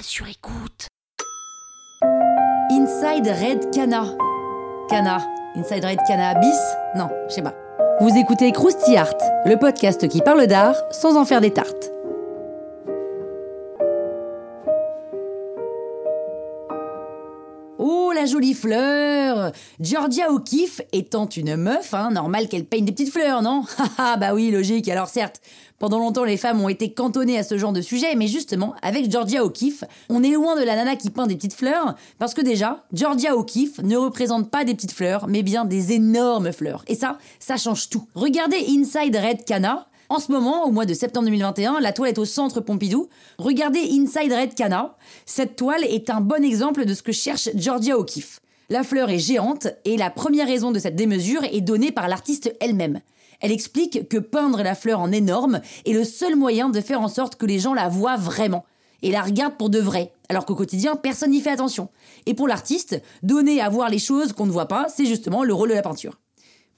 Sur écoute. Inside Red Cana. Cana. Inside Red Cana bis Non, je sais pas. Vous écoutez Krusty Art, le podcast qui parle d'art sans en faire des tartes. Jolie fleur Georgia O'Keeffe étant une meuf, hein, normal qu'elle peigne des petites fleurs, non? Ah bah oui, logique. Alors certes, pendant longtemps les femmes ont été cantonnées à ce genre de sujet, mais justement, avec Georgia O'Keeffe, on est loin de la nana qui peint des petites fleurs, parce que déjà, Georgia O'Keeffe ne représente pas des petites fleurs, mais bien des énormes fleurs. Et ça, ça change tout. Regardez Inside Red Cana, en ce moment, au mois de septembre 2021, la toile est au centre Pompidou. Regardez Inside Red Cana. Cette toile est un bon exemple de ce que cherche Georgia O'Keeffe. La fleur est géante et la première raison de cette démesure est donnée par l'artiste elle-même. Elle explique que peindre la fleur en énorme est le seul moyen de faire en sorte que les gens la voient vraiment et la regardent pour de vrai, alors qu'au quotidien, personne n'y fait attention. Et pour l'artiste, donner à voir les choses qu'on ne voit pas, c'est justement le rôle de la peinture.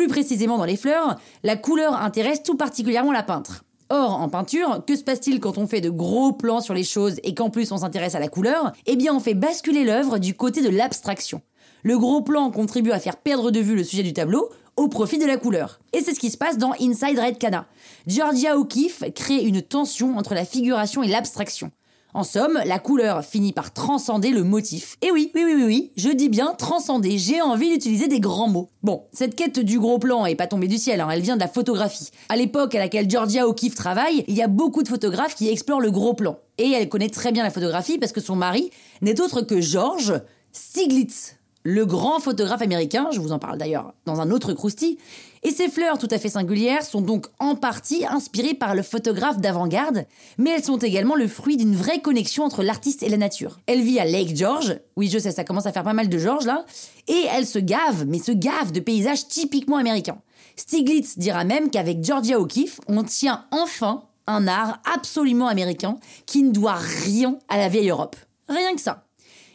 Plus précisément dans les fleurs, la couleur intéresse tout particulièrement la peintre. Or, en peinture, que se passe-t-il quand on fait de gros plans sur les choses et qu'en plus on s'intéresse à la couleur? Eh bien, on fait basculer l'œuvre du côté de l'abstraction. Le gros plan contribue à faire perdre de vue le sujet du tableau au profit de la couleur. Et c'est ce qui se passe dans Inside Red Cana. Georgia O'Keeffe crée une tension entre la figuration et l'abstraction. En somme, la couleur finit par transcender le motif. Et oui, oui, oui, oui, oui, je dis bien transcender, j'ai envie d'utiliser des grands mots. Bon, cette quête du gros plan est pas tombée du ciel, hein, elle vient de la photographie. À l'époque à laquelle Georgia O'Keeffe travaille, il y a beaucoup de photographes qui explorent le gros plan. Et elle connaît très bien la photographie parce que son mari n'est autre que George Stiglitz le grand photographe américain, je vous en parle d'ailleurs dans un autre croustille, et ces fleurs tout à fait singulières sont donc en partie inspirées par le photographe d'avant-garde, mais elles sont également le fruit d'une vraie connexion entre l'artiste et la nature. Elle vit à Lake George, oui je sais ça commence à faire pas mal de George là, et elle se gave, mais se gave de paysages typiquement américains. Stiglitz dira même qu'avec Georgia O'Keeffe, on tient enfin un art absolument américain qui ne doit rien à la vieille Europe. Rien que ça.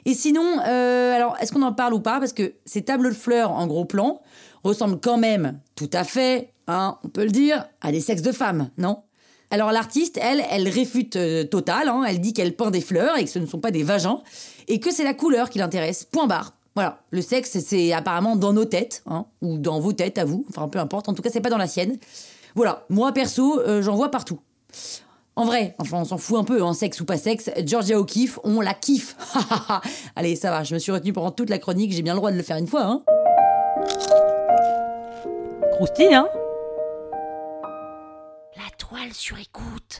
Et sinon, euh, alors, est-ce qu'on en parle ou pas? Parce que ces tableaux de fleurs en gros plan ressemblent quand même tout à fait, hein, on peut le dire, à des sexes de femmes, non? Alors l'artiste, elle, elle réfute euh, total, hein, elle dit qu'elle peint des fleurs et que ce ne sont pas des vagins, et que c'est la couleur qui l'intéresse, point barre. Voilà, le sexe, c'est apparemment dans nos têtes, hein, ou dans vos têtes à vous, enfin peu importe, en tout cas c'est pas dans la sienne. Voilà, moi perso, euh, j'en vois partout. En vrai, enfin on s'en fout un peu, en hein, sexe ou pas sexe, Georgia O'Keeffe, on la kiffe. Allez, ça va, je me suis retenue pendant toute la chronique, j'ai bien le droit de le faire une fois, hein. Croustille, hein La toile sur écoute.